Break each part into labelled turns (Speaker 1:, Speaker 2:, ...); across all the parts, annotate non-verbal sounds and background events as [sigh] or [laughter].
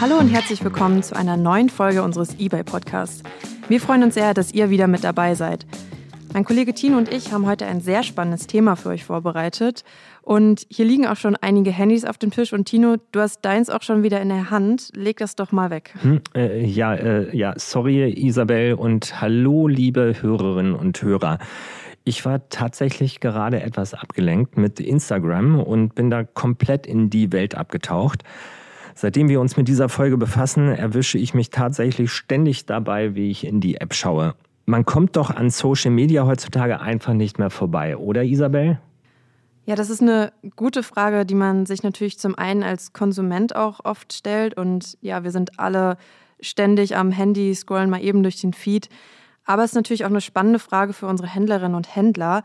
Speaker 1: Hallo und herzlich willkommen zu einer neuen Folge unseres eBay-Podcasts. Wir freuen uns sehr, dass ihr wieder mit dabei seid. Mein Kollege Tino und ich haben heute ein sehr spannendes Thema für euch vorbereitet. Und hier liegen auch schon einige Handys auf dem Tisch. Und Tino, du hast deins auch schon wieder in der Hand. Leg das doch mal weg.
Speaker 2: Hm, äh, ja, äh, ja, sorry, Isabel und hallo, liebe Hörerinnen und Hörer. Ich war tatsächlich gerade etwas abgelenkt mit Instagram und bin da komplett in die Welt abgetaucht. Seitdem wir uns mit dieser Folge befassen, erwische ich mich tatsächlich ständig dabei, wie ich in die App schaue. Man kommt doch an Social Media heutzutage einfach nicht mehr vorbei, oder Isabel?
Speaker 1: Ja, das ist eine gute Frage, die man sich natürlich zum einen als Konsument auch oft stellt. Und ja, wir sind alle ständig am Handy, scrollen mal eben durch den Feed. Aber es ist natürlich auch eine spannende Frage für unsere Händlerinnen und Händler.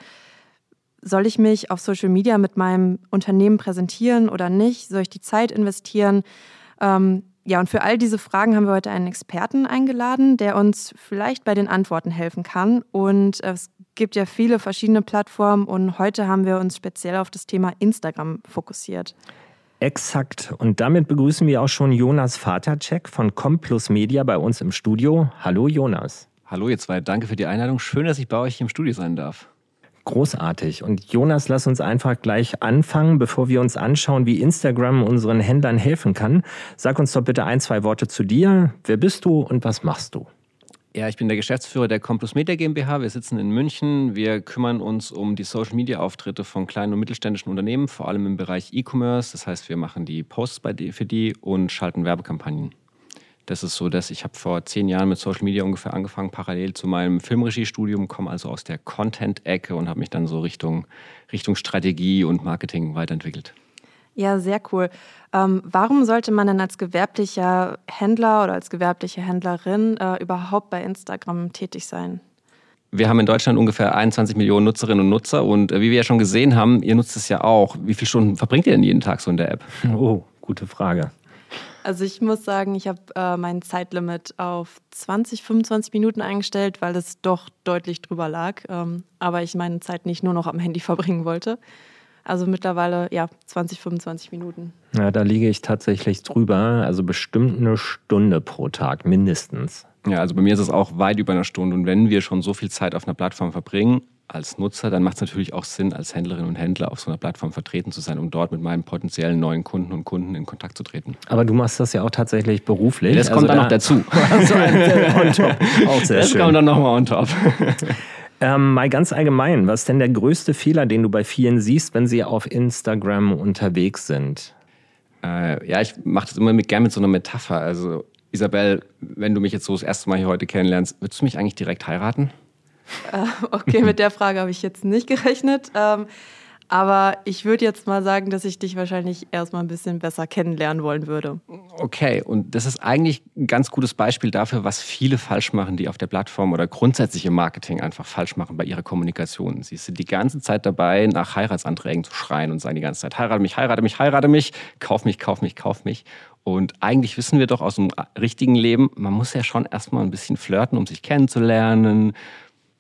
Speaker 1: Soll ich mich auf Social Media mit meinem Unternehmen präsentieren oder nicht? Soll ich die Zeit investieren? Ähm, ja, und für all diese Fragen haben wir heute einen Experten eingeladen, der uns vielleicht bei den Antworten helfen kann. Und es gibt ja viele verschiedene Plattformen und heute haben wir uns speziell auf das Thema Instagram fokussiert.
Speaker 2: Exakt. Und damit begrüßen wir auch schon Jonas Vatercheck von Complus Media bei uns im Studio. Hallo Jonas.
Speaker 3: Hallo ihr zwei, danke für die Einladung. Schön, dass ich bei euch im Studio sein darf.
Speaker 2: Großartig. Und Jonas, lass uns einfach gleich anfangen, bevor wir uns anschauen, wie Instagram unseren Händlern helfen kann. Sag uns doch bitte ein, zwei Worte zu dir. Wer bist du und was machst du?
Speaker 3: Ja, ich bin der Geschäftsführer der Complus Media GmbH. Wir sitzen in München. Wir kümmern uns um die Social Media Auftritte von kleinen und mittelständischen Unternehmen, vor allem im Bereich E-Commerce. Das heißt, wir machen die Posts für die und schalten Werbekampagnen. Das ist so, dass ich habe vor zehn Jahren mit Social Media ungefähr angefangen, parallel zu meinem Filmregiestudium, komme also aus der Content-Ecke und habe mich dann so Richtung, Richtung Strategie und Marketing weiterentwickelt.
Speaker 1: Ja, sehr cool. Ähm, warum sollte man denn als gewerblicher Händler oder als gewerbliche Händlerin äh, überhaupt bei Instagram tätig sein?
Speaker 3: Wir haben in Deutschland ungefähr 21 Millionen Nutzerinnen und Nutzer und äh, wie wir ja schon gesehen haben, ihr nutzt es ja auch. Wie viele Stunden verbringt ihr denn jeden Tag so in der App? [laughs]
Speaker 2: Oh, gute Frage.
Speaker 1: Also ich muss sagen, ich habe äh, mein Zeitlimit auf 20, 25 Minuten eingestellt, weil es doch deutlich drüber lag. Ähm, aber ich meine Zeit nicht nur noch am Handy verbringen wollte. Also mittlerweile, ja, 20, 25 Minuten.
Speaker 2: Ja, da liege ich tatsächlich drüber. Also bestimmt eine Stunde pro Tag, mindestens.
Speaker 3: Ja, also bei mir ist es auch weit über eine Stunde. Und wenn wir schon so viel Zeit auf einer Plattform verbringen, als Nutzer, dann macht es natürlich auch Sinn, als Händlerin und Händler auf so einer Plattform vertreten zu sein, um dort mit meinen potenziellen neuen Kunden und Kunden in Kontakt zu treten.
Speaker 2: Aber du machst das ja auch tatsächlich beruflich.
Speaker 3: Das kommt also dann da noch dazu. [laughs]
Speaker 2: so ein on top. Auch sehr
Speaker 3: das
Speaker 2: schön.
Speaker 3: kommt dann nochmal on top. [laughs]
Speaker 2: Ähm, mal ganz allgemein, was ist denn der größte Fehler, den du bei vielen siehst, wenn sie auf Instagram unterwegs sind?
Speaker 3: Äh, ja, ich mache das immer mit, gerne mit so einer Metapher. Also, Isabel, wenn du mich jetzt so das erste Mal hier heute kennenlernst, würdest du mich eigentlich direkt heiraten?
Speaker 1: Äh, okay, mit der Frage habe ich jetzt nicht gerechnet. Ähm, aber ich würde jetzt mal sagen, dass ich dich wahrscheinlich erstmal ein bisschen besser kennenlernen wollen würde.
Speaker 3: Okay, und das ist eigentlich ein ganz gutes Beispiel dafür, was viele falsch machen, die auf der Plattform oder grundsätzlich im Marketing einfach falsch machen bei ihrer Kommunikation. Sie sind die ganze Zeit dabei, nach Heiratsanträgen zu schreien und sagen die ganze Zeit, heirate mich, heirate mich, heirate mich, kauf mich, kauf mich, kauf mich. Und eigentlich wissen wir doch aus dem richtigen Leben, man muss ja schon erstmal ein bisschen flirten, um sich kennenzulernen,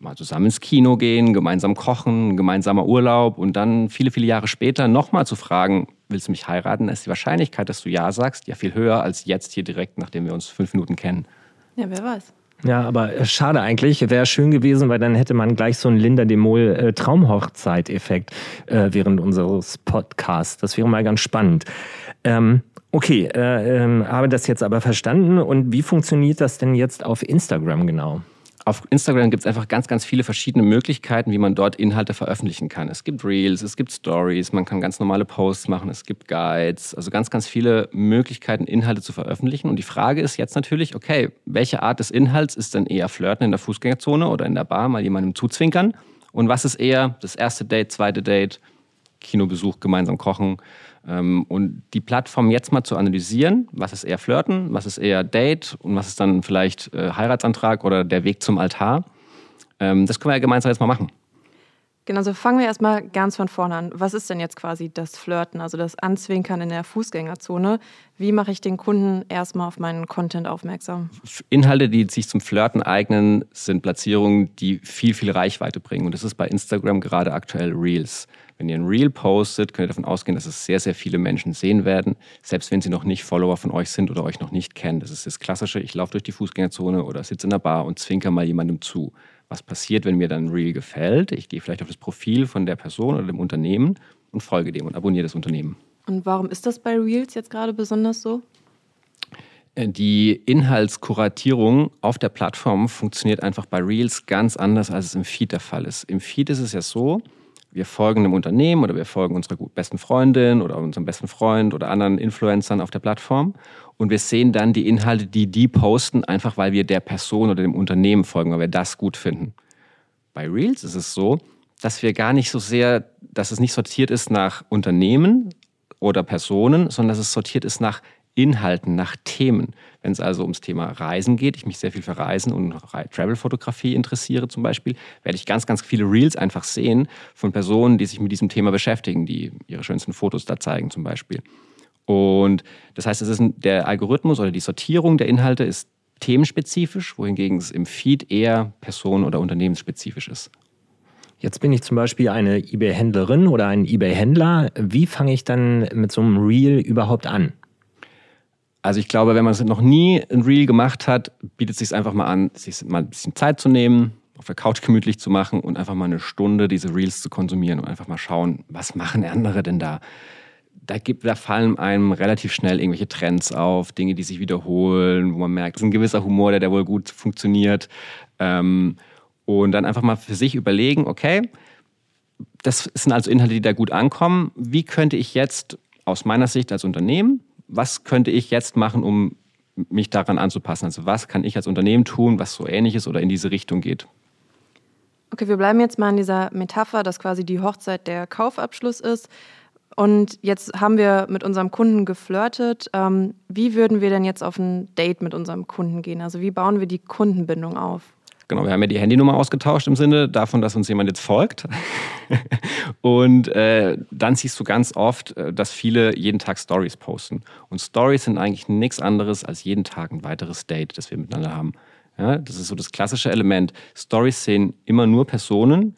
Speaker 3: mal zusammen ins Kino gehen, gemeinsam kochen, gemeinsamer Urlaub und dann viele, viele Jahre später nochmal zu fragen, willst du mich heiraten, ist die Wahrscheinlichkeit, dass du Ja sagst, ja viel höher als jetzt hier direkt, nachdem wir uns fünf Minuten kennen.
Speaker 1: Ja, wer weiß.
Speaker 2: Ja, aber äh, schade eigentlich. Wäre schön gewesen, weil dann hätte man gleich so einen Linda de Mol äh, Traumhochzeit-Effekt äh, während unseres Podcasts. Das wäre mal ganz spannend. Ähm, okay, äh, ähm, habe das jetzt aber verstanden. Und wie funktioniert das denn jetzt auf Instagram genau?
Speaker 3: Auf Instagram gibt es einfach ganz, ganz viele verschiedene Möglichkeiten, wie man dort Inhalte veröffentlichen kann. Es gibt Reels, es gibt Stories, man kann ganz normale Posts machen, es gibt Guides, also ganz, ganz viele Möglichkeiten, Inhalte zu veröffentlichen. Und die Frage ist jetzt natürlich, okay, welche Art des Inhalts ist denn eher Flirten in der Fußgängerzone oder in der Bar, mal jemandem zuzwinkern? Und was ist eher das erste Date, zweite Date, Kinobesuch, gemeinsam kochen? Ähm, und die Plattform jetzt mal zu analysieren, was ist eher Flirten, was ist eher Date und was ist dann vielleicht äh, Heiratsantrag oder der Weg zum Altar, ähm, das können wir ja gemeinsam jetzt mal machen.
Speaker 1: Genau, also fangen wir erstmal ganz von vorne an. Was ist denn jetzt quasi das Flirten, also das Anzwinkern in der Fußgängerzone? Wie mache ich den Kunden erstmal auf meinen Content aufmerksam?
Speaker 3: Inhalte, die sich zum Flirten eignen, sind Platzierungen, die viel, viel Reichweite bringen. Und das ist bei Instagram gerade aktuell Reels. Wenn ihr ein Reel postet, könnt ihr davon ausgehen, dass es sehr, sehr viele Menschen sehen werden, selbst wenn sie noch nicht Follower von euch sind oder euch noch nicht kennen. Das ist das Klassische, ich laufe durch die Fußgängerzone oder sitze in der Bar und zwinker mal jemandem zu was passiert, wenn mir dann Reel gefällt. Ich gehe vielleicht auf das Profil von der Person oder dem Unternehmen und folge dem und abonniere das Unternehmen.
Speaker 1: Und warum ist das bei Reels jetzt gerade besonders so?
Speaker 3: Äh, die Inhaltskuratierung auf der Plattform funktioniert einfach bei Reels ganz anders, als es im Feed der Fall ist. Im Feed ist es ja so, wir folgen einem Unternehmen oder wir folgen unserer besten Freundin oder unserem besten Freund oder anderen Influencern auf der Plattform und wir sehen dann die Inhalte, die die posten, einfach weil wir der Person oder dem Unternehmen folgen, weil wir das gut finden. Bei Reels ist es so, dass wir gar nicht so sehr, dass es nicht sortiert ist nach Unternehmen oder Personen, sondern dass es sortiert ist nach Inhalten, nach Themen. Wenn es also ums Thema Reisen geht, ich mich sehr viel für Reisen und Travel-Fotografie interessiere zum Beispiel, werde ich ganz, ganz viele Reels einfach sehen von Personen, die sich mit diesem Thema beschäftigen, die ihre schönsten Fotos da zeigen zum Beispiel. Und das heißt, es ist ein, der Algorithmus oder die Sortierung der Inhalte ist themenspezifisch, wohingegen es im Feed eher personen- oder unternehmensspezifisch ist.
Speaker 2: Jetzt bin ich zum Beispiel eine eBay-Händlerin oder ein eBay-Händler. Wie fange ich dann mit so einem Reel überhaupt an?
Speaker 3: Also ich glaube, wenn man es noch nie ein Reel gemacht hat, bietet es sich einfach mal an, sich mal ein bisschen Zeit zu nehmen, auf der Couch gemütlich zu machen und einfach mal eine Stunde diese Reels zu konsumieren und einfach mal schauen, was machen andere denn da? Da, gibt, da fallen einem relativ schnell irgendwelche Trends auf, Dinge, die sich wiederholen, wo man merkt, es ist ein gewisser Humor, der, der wohl gut funktioniert. Ähm, und dann einfach mal für sich überlegen, okay, das sind also Inhalte, die da gut ankommen. Wie könnte ich jetzt aus meiner Sicht als Unternehmen, was könnte ich jetzt machen, um mich daran anzupassen? Also was kann ich als Unternehmen tun, was so ähnlich ist oder in diese Richtung geht?
Speaker 1: Okay, wir bleiben jetzt mal in dieser Metapher, dass quasi die Hochzeit der Kaufabschluss ist. Und jetzt haben wir mit unserem Kunden geflirtet. Ähm, wie würden wir denn jetzt auf ein Date mit unserem Kunden gehen? Also wie bauen wir die Kundenbindung auf?
Speaker 3: Genau, wir haben ja die Handynummer ausgetauscht im Sinne davon, dass uns jemand jetzt folgt. [laughs] und äh, dann siehst du ganz oft, äh, dass viele jeden Tag Stories posten. Und Stories sind eigentlich nichts anderes als jeden Tag ein weiteres Date, das wir miteinander haben. Ja, das ist so das klassische Element. Stories sehen immer nur Personen,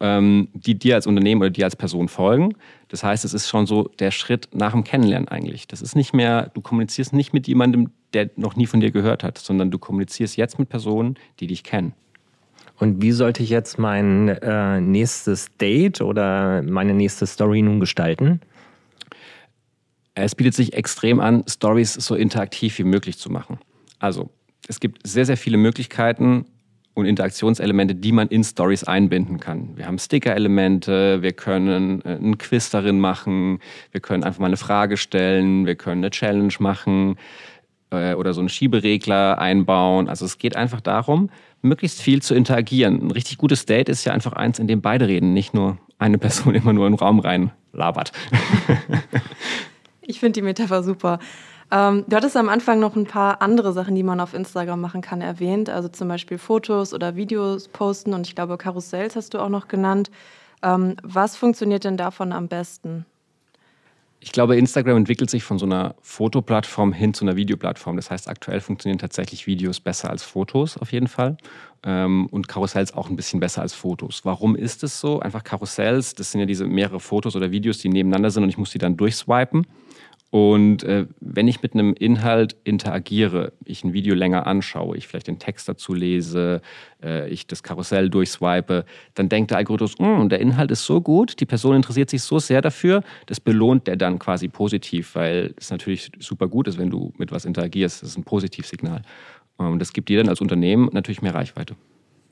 Speaker 3: die dir als Unternehmen oder dir als Person folgen. Das heißt, es ist schon so der Schritt nach dem Kennenlernen eigentlich. Das ist nicht mehr, du kommunizierst nicht mit jemandem, der noch nie von dir gehört hat, sondern du kommunizierst jetzt mit Personen, die dich kennen.
Speaker 2: Und wie sollte ich jetzt mein äh, nächstes Date oder meine nächste Story nun gestalten?
Speaker 3: Es bietet sich extrem an, Stories so interaktiv wie möglich zu machen. Also, es gibt sehr, sehr viele Möglichkeiten, und Interaktionselemente, die man in Stories einbinden kann. Wir haben Sticker-Elemente, wir können äh, einen Quiz darin machen, wir können einfach mal eine Frage stellen, wir können eine Challenge machen äh, oder so einen Schieberegler einbauen. Also es geht einfach darum, möglichst viel zu interagieren. Ein richtig gutes Date ist ja einfach eins, in dem beide reden, nicht nur eine Person [laughs] immer nur in den Raum rein labert.
Speaker 1: ich finde die Metapher super. Ähm, du hattest am Anfang noch ein paar andere Sachen, die man auf Instagram machen kann, erwähnt. Also zum Beispiel Fotos oder Videos posten und ich glaube Karussells hast du auch noch genannt. Ähm, was funktioniert denn davon am besten?
Speaker 3: Ich glaube, Instagram entwickelt sich von so einer Fotoplattform hin zu einer Videoplattform. Das heißt, aktuell funktionieren tatsächlich Videos besser als Fotos auf jeden Fall. Ähm, und Karussells auch ein bisschen besser als Fotos. Warum ist es so? Einfach Karussells, das sind ja diese mehrere Fotos oder Videos, die nebeneinander sind und ich muss die dann durchswipen. Und äh, wenn ich mit einem Inhalt interagiere, ich ein Video länger anschaue, ich vielleicht den Text dazu lese, äh, ich das Karussell durchswipe, dann denkt der Algorithmus, hm, der Inhalt ist so gut, die Person interessiert sich so sehr dafür, das belohnt der dann quasi positiv, weil es natürlich super gut ist, wenn du mit was interagierst. Das ist ein Positivsignal. Und das gibt dir dann als Unternehmen natürlich mehr Reichweite.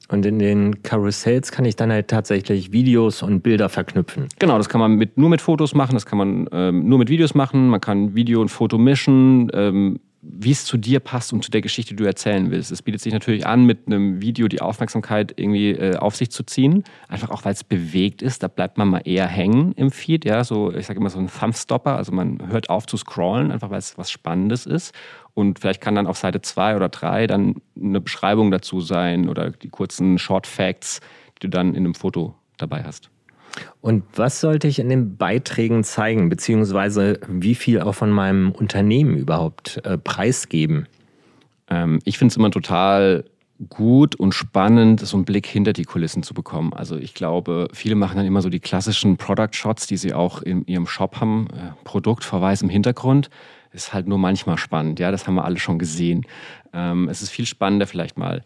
Speaker 2: Und in den Karussells kann ich dann halt tatsächlich Videos und Bilder verknüpfen.
Speaker 3: Genau, das kann man mit, nur mit Fotos machen, das kann man ähm, nur mit Videos machen, man kann Video und Foto mischen. Ähm, wie es zu dir passt und zu der Geschichte, die du erzählen willst. Es bietet sich natürlich an, mit einem Video die Aufmerksamkeit irgendwie äh, auf sich zu ziehen. Einfach auch, weil es bewegt ist. Da bleibt man mal eher hängen im Feed. Ja, so, ich sage immer so ein Thumbstopper. Also man hört auf zu scrollen, einfach weil es was Spannendes ist. Und vielleicht kann dann auf Seite zwei oder drei dann eine Beschreibung dazu sein oder die kurzen Short Facts, die du dann in einem Foto dabei hast.
Speaker 2: Und was sollte ich in den Beiträgen zeigen, beziehungsweise wie viel auch von meinem Unternehmen überhaupt äh, preisgeben?
Speaker 3: Ähm, ich finde es immer total gut und spannend, so einen Blick hinter die Kulissen zu bekommen. Also ich glaube, viele machen dann immer so die klassischen Product Shots, die sie auch in ihrem Shop haben, äh, Produktverweis im Hintergrund. Ist halt nur manchmal spannend, ja, das haben wir alle schon gesehen. Ähm, es ist viel spannender, vielleicht mal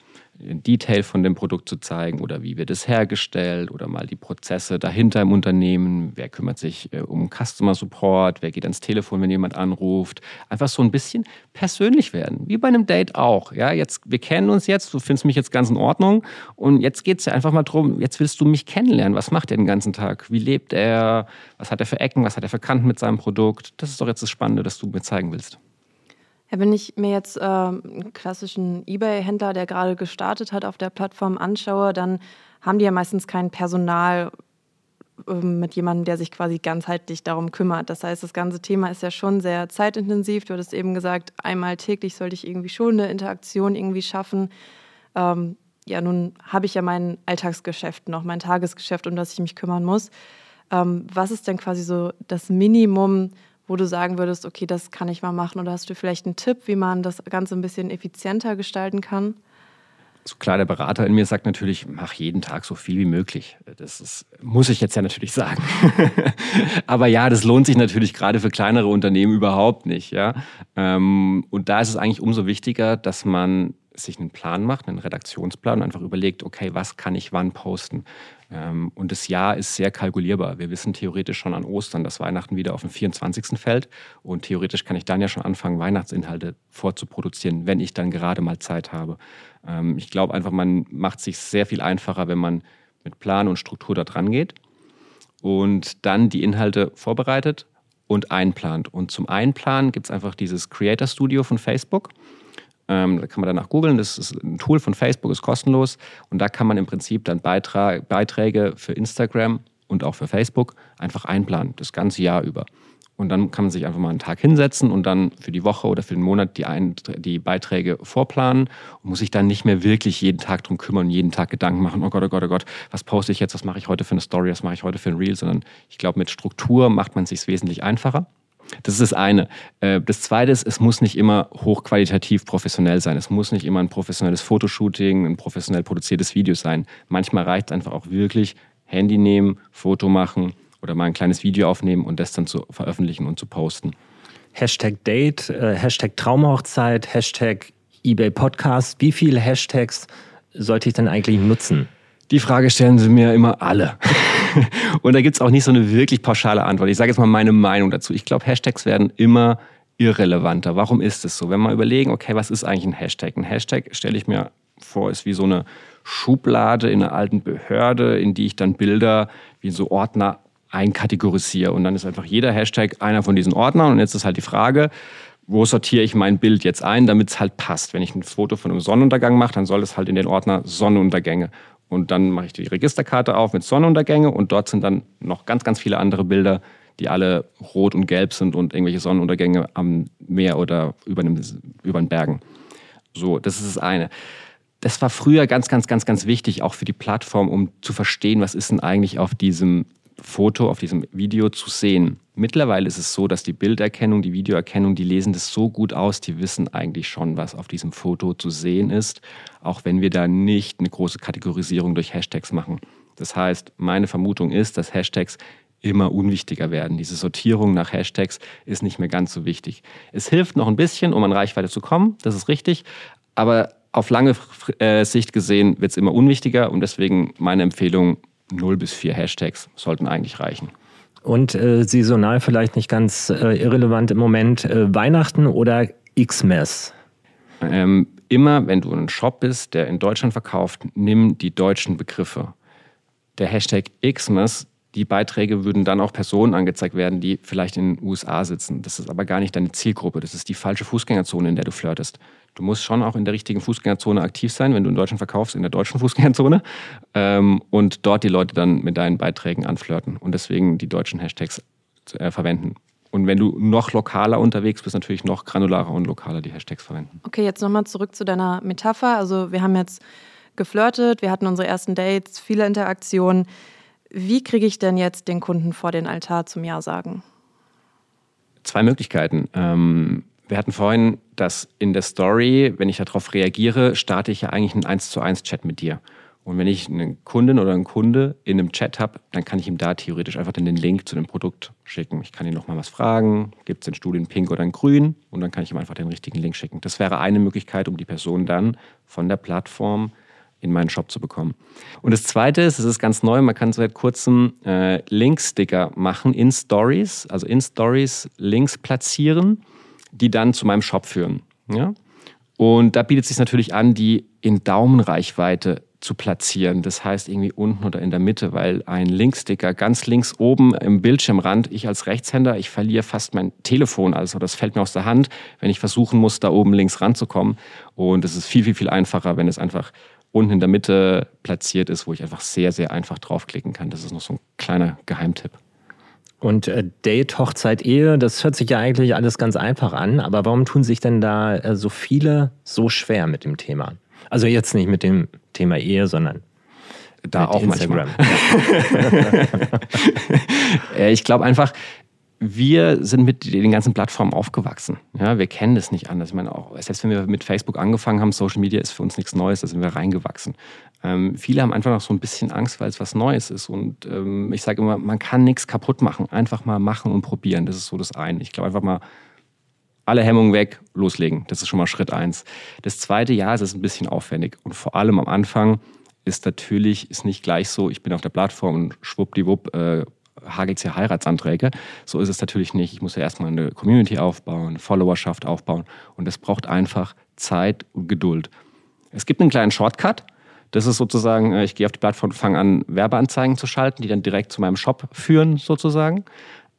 Speaker 3: ein Detail von dem Produkt zu zeigen oder wie wird es hergestellt oder mal die Prozesse dahinter im Unternehmen. Wer kümmert sich äh, um Customer Support? Wer geht ans Telefon, wenn jemand anruft? Einfach so ein bisschen persönlich werden, wie bei einem Date auch. Ja, jetzt, wir kennen uns jetzt, du findest mich jetzt ganz in Ordnung und jetzt geht es ja einfach mal darum, jetzt willst du mich kennenlernen. Was macht er den ganzen Tag? Wie lebt er? Was hat er für Ecken? Was hat er für Kanten mit seinem Produkt? Das ist doch jetzt das Spannende, das du mir zeigen willst.
Speaker 1: Ja, wenn ich mir jetzt äh, einen klassischen eBay-Händler, der gerade gestartet hat, auf der Plattform anschaue, dann haben die ja meistens kein Personal äh, mit jemandem, der sich quasi ganzheitlich darum kümmert. Das heißt, das ganze Thema ist ja schon sehr zeitintensiv. Du hattest eben gesagt, einmal täglich sollte ich irgendwie schon eine Interaktion irgendwie schaffen. Ähm, ja, nun habe ich ja mein Alltagsgeschäft noch, mein Tagesgeschäft, um das ich mich kümmern muss. Ähm, was ist denn quasi so das Minimum, wo du sagen würdest, okay, das kann ich mal machen? Oder hast du vielleicht einen Tipp, wie man das Ganze ein bisschen effizienter gestalten kann?
Speaker 3: So klar, der Berater in mir sagt natürlich, mach jeden Tag so viel wie möglich. Das ist, muss ich jetzt ja natürlich sagen. [laughs] Aber ja, das lohnt sich natürlich gerade für kleinere Unternehmen überhaupt nicht. Ja? Ähm, und da ist es eigentlich umso wichtiger, dass man sich einen Plan macht, einen Redaktionsplan und einfach überlegt, okay, was kann ich wann posten? Ähm, und das Jahr ist sehr kalkulierbar. Wir wissen theoretisch schon an Ostern, dass Weihnachten wieder auf den 24. fällt. Und theoretisch kann ich dann ja schon anfangen, Weihnachtsinhalte vorzuproduzieren, wenn ich dann gerade mal Zeit habe. Ähm, ich glaube einfach, man macht sich sehr viel einfacher, wenn man mit Plan und Struktur da dran geht und dann die Inhalte vorbereitet und einplant. Und zum Einplanen gibt es einfach dieses Creator Studio von Facebook. Ähm, da kann man danach googeln. Das ist ein Tool von Facebook, ist kostenlos. Und da kann man im Prinzip dann Beitrag, Beiträge für Instagram und auch für Facebook einfach einplanen, das ganze Jahr über. Und dann kann man sich einfach mal einen Tag hinsetzen und dann für die Woche oder für den Monat die, Ein die Beiträge vorplanen und muss sich dann nicht mehr wirklich jeden Tag drum kümmern, jeden Tag Gedanken machen, oh Gott, oh Gott, oh Gott, was poste ich jetzt, was mache ich heute für eine Story, was mache ich heute für ein Reel, sondern ich glaube, mit Struktur macht man es sich wesentlich einfacher. Das ist das eine. Äh, das zweite ist, es muss nicht immer hochqualitativ professionell sein. Es muss nicht immer ein professionelles Fotoshooting, ein professionell produziertes Video sein. Manchmal reicht es einfach auch wirklich, Handy nehmen, Foto machen oder mal ein kleines Video aufnehmen und das dann zu veröffentlichen und zu posten.
Speaker 2: Hashtag Date, äh, Hashtag Traumhochzeit, Hashtag eBay Podcast. Wie viele Hashtags sollte ich denn eigentlich nutzen?
Speaker 3: Die Frage stellen sie mir immer alle. [laughs] [laughs] Und da gibt es auch nicht so eine wirklich pauschale Antwort. Ich sage jetzt mal meine Meinung dazu. Ich glaube, Hashtags werden immer irrelevanter. Warum ist es so? Wenn wir überlegen, okay, was ist eigentlich ein Hashtag? Ein Hashtag stelle ich mir vor, ist wie so eine Schublade in einer alten Behörde, in die ich dann Bilder wie so Ordner einkategorisiere. Und dann ist einfach jeder Hashtag einer von diesen Ordnern. Und jetzt ist halt die Frage, wo sortiere ich mein Bild jetzt ein, damit es halt passt. Wenn ich ein Foto von einem Sonnenuntergang mache, dann soll es halt in den Ordner Sonnenuntergänge. Und dann mache ich die Registerkarte auf mit Sonnenuntergänge und dort sind dann noch ganz, ganz viele andere Bilder, die alle rot und gelb sind und irgendwelche Sonnenuntergänge am Meer oder über, einem, über den Bergen. So, das ist das eine. Das war früher ganz, ganz, ganz, ganz wichtig, auch für die Plattform, um zu verstehen, was ist denn eigentlich auf diesem Foto, auf diesem Video zu sehen. Mittlerweile ist es so, dass die Bilderkennung, die Videoerkennung, die lesen das so gut aus, die wissen eigentlich schon, was auf diesem Foto zu sehen ist, auch wenn wir da nicht eine große Kategorisierung durch Hashtags machen. Das heißt, meine Vermutung ist, dass Hashtags immer unwichtiger werden. Diese Sortierung nach Hashtags ist nicht mehr ganz so wichtig. Es hilft noch ein bisschen, um an Reichweite zu kommen, das ist richtig, aber auf lange äh, Sicht gesehen wird es immer unwichtiger und deswegen meine Empfehlung, 0 bis 4 Hashtags sollten eigentlich reichen.
Speaker 2: Und äh, saisonal vielleicht nicht ganz äh, irrelevant im Moment, äh, Weihnachten oder Xmas?
Speaker 3: Ähm, immer, wenn du ein Shop bist, der in Deutschland verkauft, nimm die deutschen Begriffe. Der Hashtag Xmas die Beiträge würden dann auch Personen angezeigt werden, die vielleicht in den USA sitzen. Das ist aber gar nicht deine Zielgruppe. Das ist die falsche Fußgängerzone, in der du flirtest. Du musst schon auch in der richtigen Fußgängerzone aktiv sein, wenn du in Deutschland verkaufst, in der deutschen Fußgängerzone. Ähm, und dort die Leute dann mit deinen Beiträgen anflirten und deswegen die deutschen Hashtags äh, verwenden. Und wenn du noch lokaler unterwegs bist, natürlich noch granularer und lokaler die Hashtags verwenden.
Speaker 1: Okay, jetzt nochmal zurück zu deiner Metapher. Also wir haben jetzt geflirtet, wir hatten unsere ersten Dates, viele Interaktionen Wie kriege ich denn jetzt den Kunden vor den Altar zum Ja sagen?
Speaker 3: Zwei Möglichkeiten. Ähm, wir hatten vorhin, dass in der Story, wenn ich darauf reagiere, starte ich ja eigentlich einen 1 zu 1 Chat mit dir. Und wenn ich einen Kunden oder einen Kunde in einem Chat habe, dann kann ich ihm da theoretisch einfach den Link zu dem Produkt schicken. Ich kann ihn nochmal was fragen, gibt es in pink oder in grün? Und dann kann ich ihm einfach den richtigen Link schicken. Das wäre eine Möglichkeit, um die Person dann von der Plattform in meinen Shop zu bekommen. Und das Zweite ist, es ist ganz neu, man kann seit kurzem äh, Linksticker machen in Stories, also in Stories Links platzieren, die dann zu meinem Shop führen. Ja? Und da bietet es sich natürlich an, die in Daumenreichweite zu platzieren. Das heißt irgendwie unten oder in der Mitte, weil ein Linksticker ganz links oben im Bildschirmrand, ich als Rechtshänder, ich verliere fast mein Telefon, also das fällt mir aus der Hand, wenn ich versuchen muss, da oben links ranzukommen. Und es ist viel, viel, viel einfacher, wenn es einfach unten in der Mitte platziert ist, wo ich einfach sehr, sehr einfach draufklicken kann. Das ist noch so ein kleiner Geheimtipp.
Speaker 2: Und äh, Date, Hochzeit, Ehe, das hört sich ja eigentlich alles ganz einfach an, aber warum tun sich denn da äh, so viele so schwer mit dem Thema? Also jetzt nicht mit dem Thema Ehe, sondern
Speaker 3: da auch Instagram. manchmal. [laughs] ich glaube einfach, wir sind mit den ganzen Plattformen aufgewachsen. Ja, wir kennen das nicht anders. Ich meine, auch selbst wenn wir mit Facebook angefangen haben, Social Media ist für uns nichts Neues, da sind wir reingewachsen. Ähm, viele haben einfach noch so ein bisschen Angst, weil es was Neues ist. Und ähm, ich sage immer, man kann nichts kaputt machen. Einfach mal machen und probieren. Das ist so das eine. Ich glaube einfach mal alle Hemmungen weg, loslegen. Das ist schon mal Schritt eins. Das zweite ist es ein bisschen aufwendig. Und vor allem am Anfang ist natürlich, ist nicht gleich so, ich bin auf der Plattform und schwuppdiwupp, äh, hagelt ja Heiratsanträge. So ist es natürlich nicht. Ich muss ja erstmal eine Community aufbauen, eine Followerschaft aufbauen und das braucht einfach Zeit und Geduld. Es gibt einen kleinen Shortcut. Das ist sozusagen, äh, ich gehe auf die Plattform und fange an, Werbeanzeigen zu schalten, die dann direkt zu meinem Shop führen, sozusagen.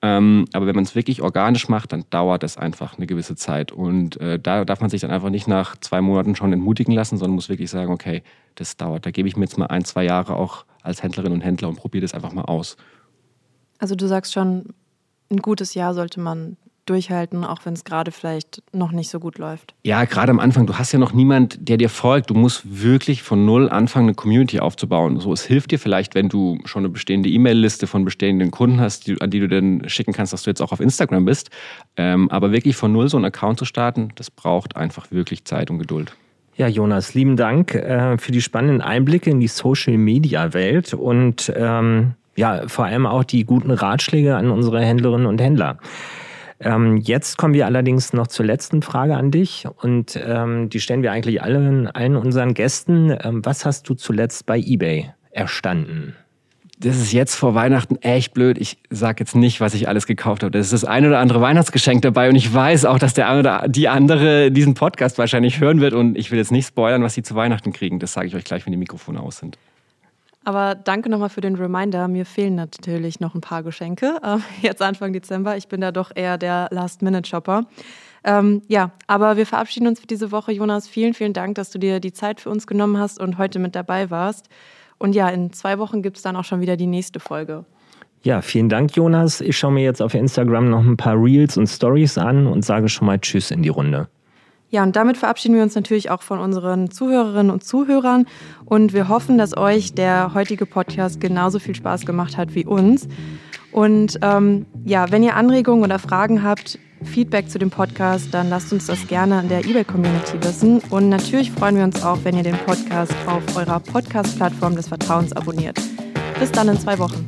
Speaker 3: Ähm, aber wenn man es wirklich organisch macht, dann dauert es einfach eine gewisse Zeit. Und äh, da darf man sich dann einfach nicht nach zwei Monaten schon entmutigen lassen, sondern muss wirklich sagen, okay, das dauert. Da gebe ich mir jetzt mal ein, zwei Jahre auch als Händlerin und Händler und probiere das einfach mal aus.
Speaker 1: Also du sagst schon, ein gutes Jahr sollte man durchhalten, auch wenn es gerade vielleicht noch nicht so gut läuft.
Speaker 3: Ja, gerade am Anfang, du hast ja noch niemand, der dir folgt. Du musst wirklich von null anfangen, eine Community aufzubauen. So, es hilft dir vielleicht, wenn du schon eine bestehende E-Mail-Liste von bestehenden Kunden hast, die, an die du dann schicken kannst, dass du jetzt auch auf Instagram bist. Ähm, aber wirklich von null so einen Account zu starten, das braucht einfach wirklich Zeit und Geduld.
Speaker 2: Ja, Jonas, lieben Dank äh, für die spannenden Einblicke in die Social-Media-Welt und ähm ja, vor allem auch die guten Ratschläge an unsere Händlerinnen und Händler. Ähm, jetzt kommen wir allerdings noch zur letzten Frage an dich und ähm, die stellen wir eigentlich allen, allen unseren Gästen. Ähm, was hast du zuletzt bei eBay erstanden?
Speaker 3: Das ist jetzt vor Weihnachten echt blöd. Ich sage jetzt nicht, was ich alles gekauft habe. Das ist das ein oder andere Weihnachtsgeschenk dabei und ich weiß auch, dass der eine oder die andere diesen Podcast wahrscheinlich hören wird und ich will jetzt nicht spoilern, was sie zu Weihnachten kriegen. Das sage ich euch gleich, wenn die Mikrofone aus sind.
Speaker 1: Aber danke nochmal für den Reminder. Mir fehlen natürlich noch ein paar Geschenke. Äh, jetzt Anfang Dezember. Ich bin da doch eher der Last-Minute-Shopper. Ähm, ja, aber wir verabschieden uns für diese Woche. Jonas, vielen, vielen Dank, dass du dir die Zeit für uns genommen hast und heute mit dabei warst. Und ja, in zwei Wochen gibt es dann auch schon wieder die nächste Folge.
Speaker 2: Ja, vielen Dank, Jonas. Ich schaue mir jetzt auf Instagram noch ein paar Reels und Stories an und sage schon mal Tschüss in die Runde.
Speaker 1: Ja, und damit verabschieden wir uns natürlich auch von unseren Zuhörerinnen und Zuhörern. Und wir hoffen, dass euch der heutige Podcast genauso viel Spaß gemacht hat wie uns. Und ähm, ja, wenn ihr Anregungen oder Fragen habt, Feedback zu dem Podcast, dann lasst uns das gerne in der eBay-Community wissen. Und natürlich freuen wir uns auch, wenn ihr den Podcast auf eurer Podcast-Plattform des Vertrauens abonniert. Bis dann in zwei Wochen.